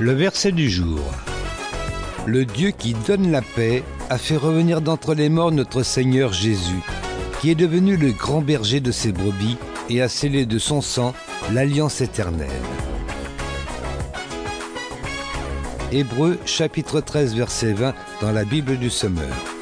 Le verset du jour. Le Dieu qui donne la paix a fait revenir d'entre les morts notre Seigneur Jésus, qui est devenu le grand berger de ses brebis et a scellé de son sang l'alliance éternelle. Hébreu chapitre 13 verset 20 dans la Bible du Sommeur.